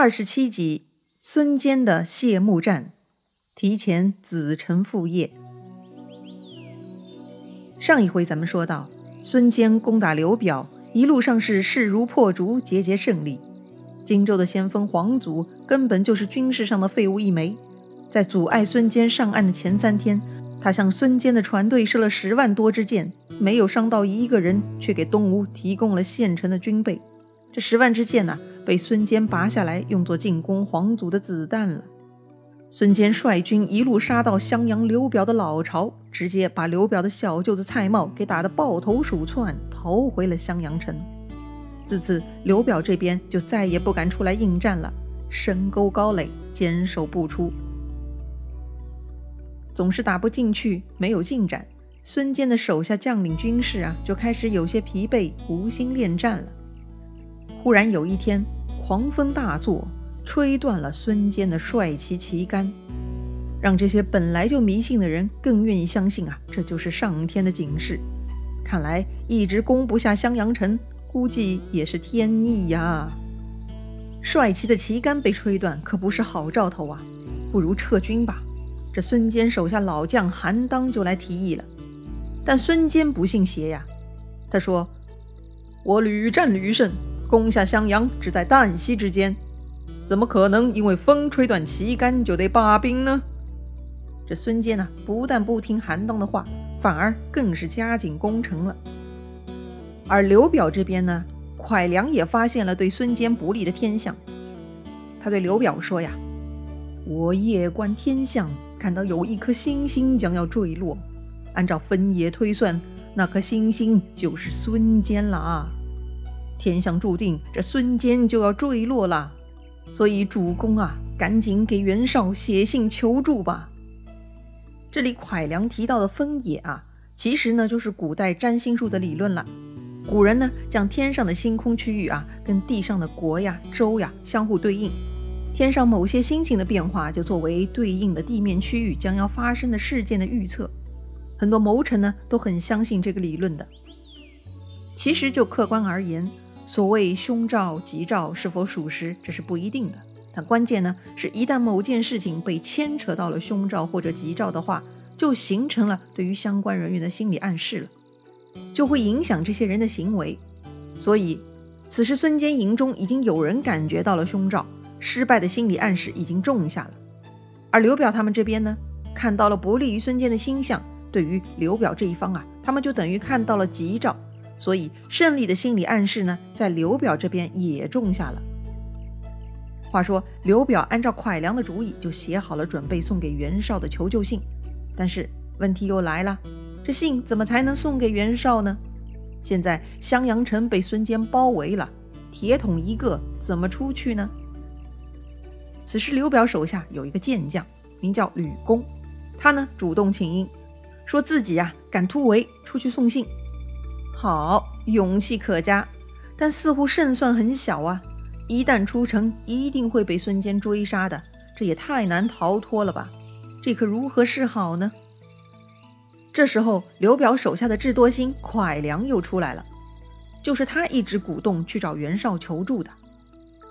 二十七集，孙坚的谢幕战，提前子承父业。上一回咱们说到，孙坚攻打刘表，一路上是势如破竹，节节胜利。荆州的先锋黄祖根本就是军事上的废物一枚，在阻碍孙坚上岸的前三天，他向孙坚的船队射了十万多支箭，没有伤到一个人，却给东吴提供了现成的军备。这十万支箭呢？被孙坚拔下来，用作进攻黄祖的子弹了。孙坚率军一路杀到襄阳刘表的老巢，直接把刘表的小舅子蔡瑁给打得抱头鼠窜，逃回了襄阳城。自此，刘表这边就再也不敢出来应战了，深沟高垒，坚守不出。总是打不进去，没有进展，孙坚的手下将领军士啊，就开始有些疲惫，无心恋战了。忽然有一天。狂风大作，吹断了孙坚的帅旗旗杆，让这些本来就迷信的人更愿意相信啊，这就是上天的警示。看来一直攻不下襄阳城，估计也是天意呀。帅旗的旗杆被吹断，可不是好兆头啊，不如撤军吧。这孙坚手下老将韩当就来提议了，但孙坚不信邪呀，他说：“我屡战屡胜。”攻下襄阳只在旦夕之间，怎么可能因为风吹断旗杆就得罢兵呢？这孙坚呢，不但不听韩当的话，反而更是加紧攻城了。而刘表这边呢，蒯良也发现了对孙坚不利的天象，他对刘表说呀：“我夜观天象，看到有一颗星星将要坠落，按照分野推算，那颗星星就是孙坚了啊。”天象注定，这孙坚就要坠落了，所以主公啊，赶紧给袁绍写信求助吧。这里蒯良提到的分野啊，其实呢就是古代占星术的理论了。古人呢将天上的星空区域啊，跟地上的国呀、州呀相互对应，天上某些星星的变化就作为对应的地面区域将要发生的事件的预测。很多谋臣呢都很相信这个理论的。其实就客观而言。所谓凶兆吉兆是否属实，这是不一定的。但关键呢，是一旦某件事情被牵扯到了凶兆或者吉兆的话，就形成了对于相关人员的心理暗示了，就会影响这些人的行为。所以，此时孙坚营中已经有人感觉到了凶兆，失败的心理暗示已经种下了。而刘表他们这边呢，看到了不利于孙坚的星象，对于刘表这一方啊，他们就等于看到了吉兆。所以，胜利的心理暗示呢，在刘表这边也种下了。话说，刘表按照蒯良的主意，就写好了准备送给袁绍的求救信。但是问题又来了，这信怎么才能送给袁绍呢？现在襄阳城被孙坚包围了，铁桶一个，怎么出去呢？此时，刘表手下有一个健将，名叫吕公，他呢主动请缨，说自己呀敢突围出去送信。好，勇气可嘉，但似乎胜算很小啊！一旦出城，一定会被孙坚追杀的，这也太难逃脱了吧？这可如何是好呢？这时候，刘表手下的智多星蒯良又出来了，就是他一直鼓动去找袁绍求助的。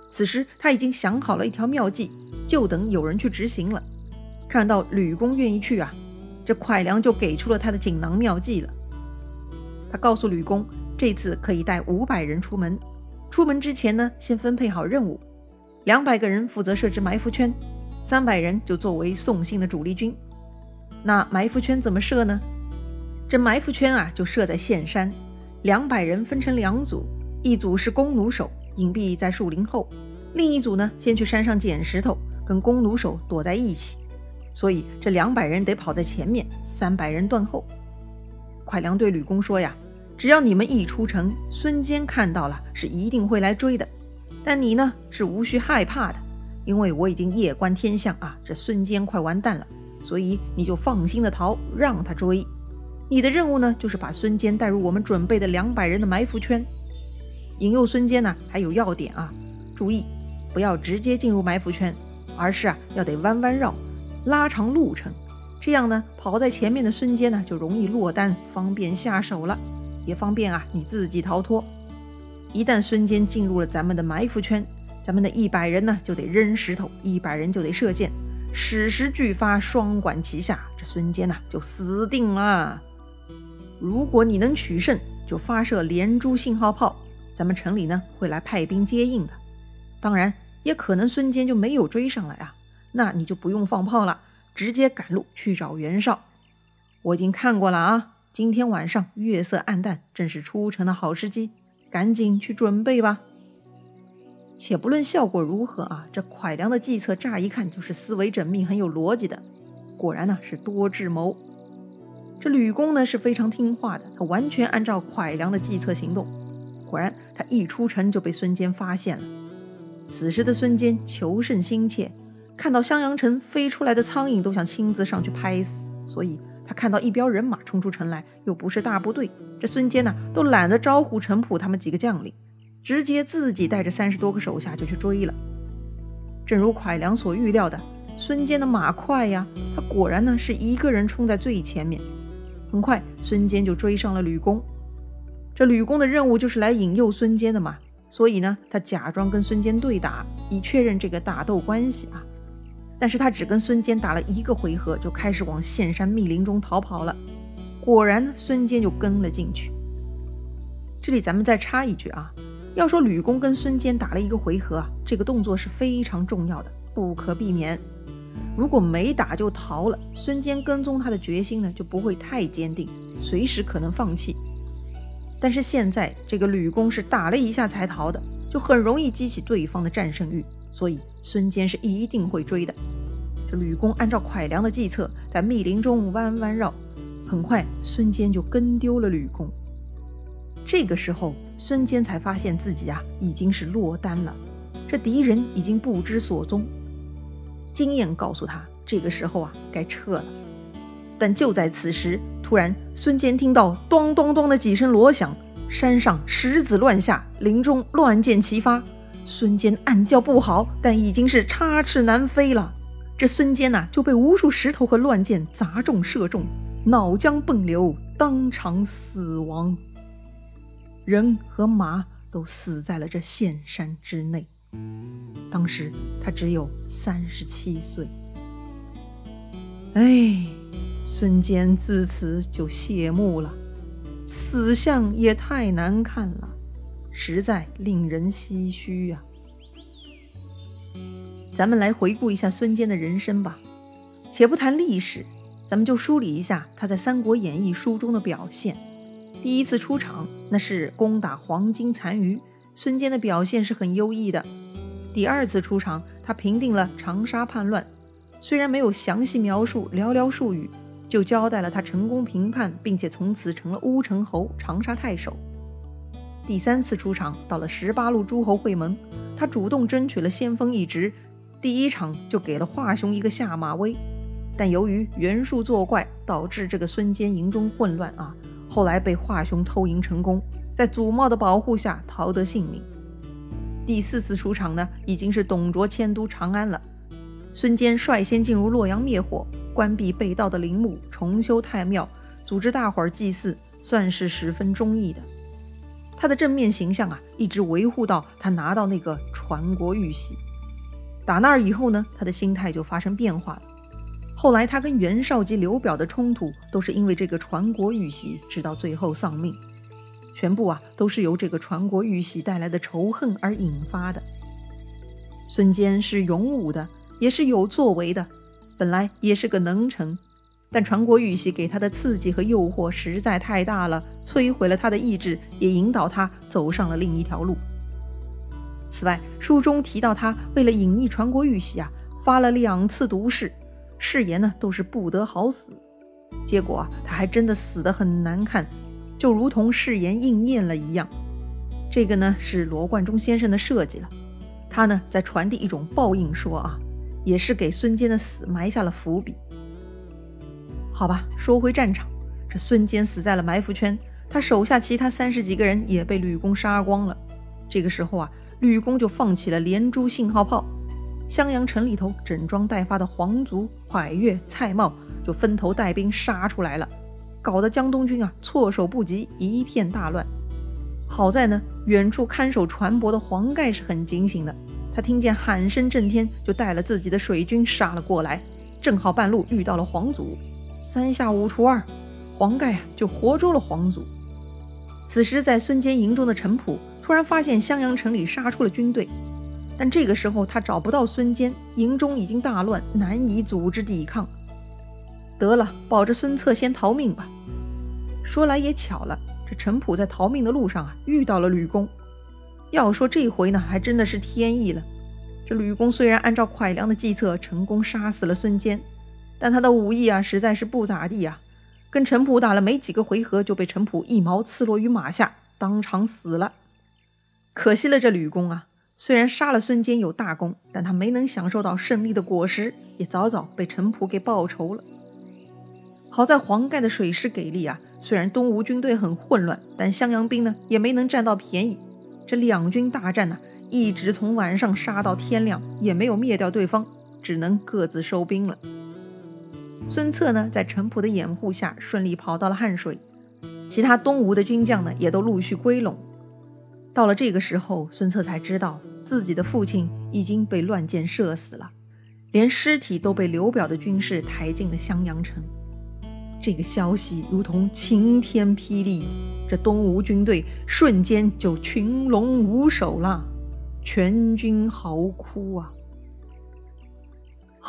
此时他已经想好了一条妙计，就等有人去执行了。看到吕公愿意去啊，这蒯良就给出了他的锦囊妙计了。他告诉吕公，这次可以带五百人出门。出门之前呢，先分配好任务，两百个人负责设置埋伏圈，三百人就作为送信的主力军。那埋伏圈怎么设呢？这埋伏圈啊，就设在岘山。两百人分成两组，一组是弓弩手，隐蔽在树林后；另一组呢，先去山上捡石头，跟弓弩手躲在一起。所以这两百人得跑在前面，三百人断后。蒯良对吕公说：“呀，只要你们一出城，孙坚看到了是一定会来追的。但你呢是无需害怕的，因为我已经夜观天象啊，这孙坚快完蛋了，所以你就放心的逃，让他追。你的任务呢就是把孙坚带入我们准备的两百人的埋伏圈，引诱孙坚呢还有要点啊，注意不要直接进入埋伏圈，而是啊要得弯弯绕，拉长路程。”这样呢，跑在前面的孙坚呢，就容易落单，方便下手了，也方便啊你自己逃脱。一旦孙坚进入了咱们的埋伏圈，咱们的一百人呢就得扔石头，一百人就得射箭，矢石俱发，双管齐下，这孙坚呐就死定了。如果你能取胜，就发射连珠信号炮，咱们城里呢会来派兵接应的。当然，也可能孙坚就没有追上来啊，那你就不用放炮了，直接赶路去找袁绍。我已经看过了啊，今天晚上月色暗淡，正是出城的好时机，赶紧去准备吧。且不论效果如何啊，这蒯良的计策乍一看就是思维缜密、很有逻辑的，果然呢是多智谋。这吕公呢是非常听话的，他完全按照蒯良的计策行动。果然，他一出城就被孙坚发现了。此时的孙坚求胜心切，看到襄阳城飞出来的苍蝇都想亲自上去拍死，所以。他看到一彪人马冲出城来，又不是大部队，这孙坚呢都懒得招呼陈普他们几个将领，直接自己带着三十多个手下就去追了。正如蒯良所预料的，孙坚的马快呀，他果然呢是一个人冲在最前面。很快，孙坚就追上了吕公。这吕公的任务就是来引诱孙坚的嘛，所以呢，他假装跟孙坚对打，以确认这个打斗关系啊。但是他只跟孙坚打了一个回合，就开始往岘山密林中逃跑了。果然，孙坚就跟了进去。这里咱们再插一句啊，要说吕公跟孙坚打了一个回合，这个动作是非常重要的，不可避免。如果没打就逃了，孙坚跟踪他的决心呢就不会太坚定，随时可能放弃。但是现在这个吕公是打了一下才逃的，就很容易激起对方的战胜欲。所以孙坚是一定会追的。这吕公按照蒯良的计策，在密林中弯弯绕，很快孙坚就跟丢了吕公。这个时候，孙坚才发现自己啊已经是落单了，这敌人已经不知所踪。经验告诉他，这个时候啊该撤了。但就在此时，突然孙坚听到咚咚咚的几声锣响，山上石子乱下，林中乱箭齐发。孙坚暗叫不好，但已经是插翅难飞了。这孙坚呐就被无数石头和乱箭砸中射中，脑浆迸流，当场死亡。人和马都死在了这岘山之内。当时他只有三十七岁。哎，孙坚自此就谢幕了，死相也太难看了。实在令人唏嘘啊！咱们来回顾一下孙坚的人生吧。且不谈历史，咱们就梳理一下他在《三国演义》书中的表现。第一次出场，那是攻打黄巾残余，孙坚的表现是很优异的。第二次出场，他平定了长沙叛乱，虽然没有详细描述，寥寥数语就交代了他成功平叛，并且从此成了乌程侯、长沙太守。第三次出场，到了十八路诸侯会盟，他主动争取了先锋一职，第一场就给了华雄一个下马威。但由于袁术作怪，导致这个孙坚营中混乱啊，后来被华雄偷营成功，在祖茂的保护下逃得性命。第四次出场呢，已经是董卓迁都长安了，孙坚率先进入洛阳灭火，关闭被盗的陵墓，重修太庙，组织大伙儿祭祀，算是十分忠义的。他的正面形象啊，一直维护到他拿到那个传国玉玺。打那儿以后呢，他的心态就发生变化了。后来他跟袁绍及刘表的冲突，都是因为这个传国玉玺，直到最后丧命，全部啊都是由这个传国玉玺带来的仇恨而引发的。孙坚是勇武的，也是有作为的，本来也是个能臣。但传国玉玺给他的刺激和诱惑实在太大了，摧毁了他的意志，也引导他走上了另一条路。此外，书中提到他为了隐匿传国玉玺啊，发了两次毒誓，誓言呢都是不得好死。结果，他还真的死得很难看，就如同誓言应验了一样。这个呢是罗贯中先生的设计了，他呢在传递一种报应说啊，也是给孙坚的死埋下了伏笔。好吧，说回战场，这孙坚死在了埋伏圈，他手下其他三十几个人也被吕公杀光了。这个时候啊，吕公就放起了连珠信号炮，襄阳城里头整装待发的皇族、蒯越、蔡瑁就分头带兵杀出来了，搞得江东军啊措手不及，一片大乱。好在呢，远处看守船舶的黄盖是很警醒的，他听见喊声震天，就带了自己的水军杀了过来。正好半路遇到了皇祖，三下五除二，黄盖啊就活捉了皇祖。此时，在孙坚营中的陈普突然发现襄阳城里杀出了军队，但这个时候他找不到孙坚，营中已经大乱，难以组织抵抗。得了，保着孙策先逃命吧。说来也巧了，这陈普在逃命的路上啊遇到了吕公。要说这回呢，还真的是天意了。这吕公虽然按照蒯良的计策成功杀死了孙坚，但他的武艺啊实在是不咋地啊，跟陈普打了没几个回合，就被陈普一矛刺落于马下，当场死了。可惜了这吕公啊，虽然杀了孙坚有大功，但他没能享受到胜利的果实，也早早被陈普给报仇了。好在黄盖的水师给力啊，虽然东吴军队很混乱，但襄阳兵呢也没能占到便宜。这两军大战呢。一直从晚上杀到天亮，也没有灭掉对方，只能各自收兵了。孙策呢，在陈普的掩护下，顺利跑到了汉水，其他东吴的军将呢，也都陆续归拢。到了这个时候，孙策才知道自己的父亲已经被乱箭射死了，连尸体都被刘表的军士抬进了襄阳城。这个消息如同晴天霹雳，这东吴军队瞬间就群龙无首了。全军嚎哭啊！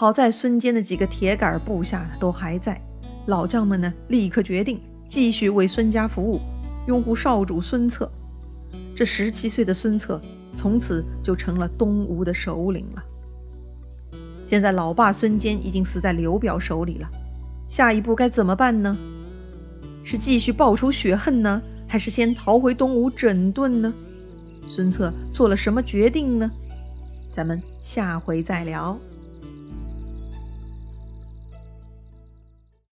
好在孙坚的几个铁杆部下都还在，老将们呢立刻决定继续为孙家服务，拥护少主孙策。这十七岁的孙策从此就成了东吴的首领了。现在老爸孙坚已经死在刘表手里了，下一步该怎么办呢？是继续报仇雪恨呢，还是先逃回东吴整顿呢？孙策做了什么决定呢？咱们下回再聊。